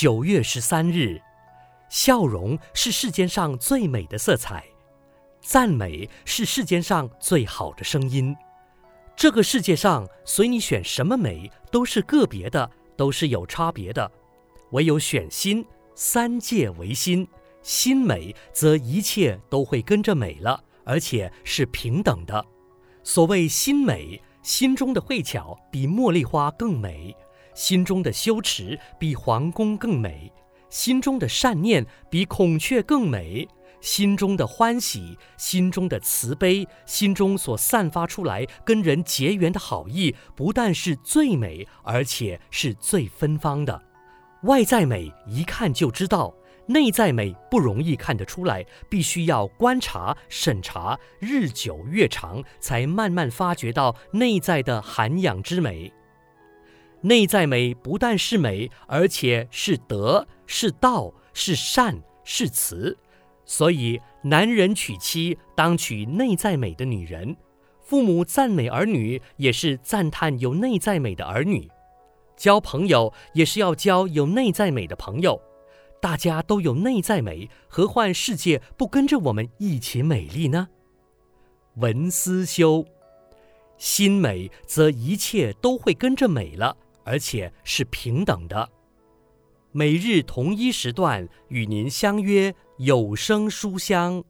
九月十三日，笑容是世间上最美的色彩，赞美是世间上最好的声音。这个世界上，随你选什么美，都是个别的，都是有差别的。唯有选心，三界唯心，心美则一切都会跟着美了，而且是平等的。所谓心美。心中的慧巧比茉莉花更美，心中的羞耻比皇宫更美，心中的善念比孔雀更美，心中的欢喜、心中的慈悲、心中所散发出来跟人结缘的好意，不但是最美，而且是最芬芳的。外在美一看就知道。内在美不容易看得出来，必须要观察、审查，日久月长，才慢慢发觉到内在的涵养之美。内在美不但是美，而且是德、是道、是善、是慈。所以，男人娶妻当娶内在美的女人；父母赞美儿女，也是赞叹有内在美的儿女；交朋友也是要交有内在美的朋友。大家都有内在美，何患世界不跟着我们一起美丽呢？文思修，心美则一切都会跟着美了，而且是平等的。每日同一时段与您相约有声书香。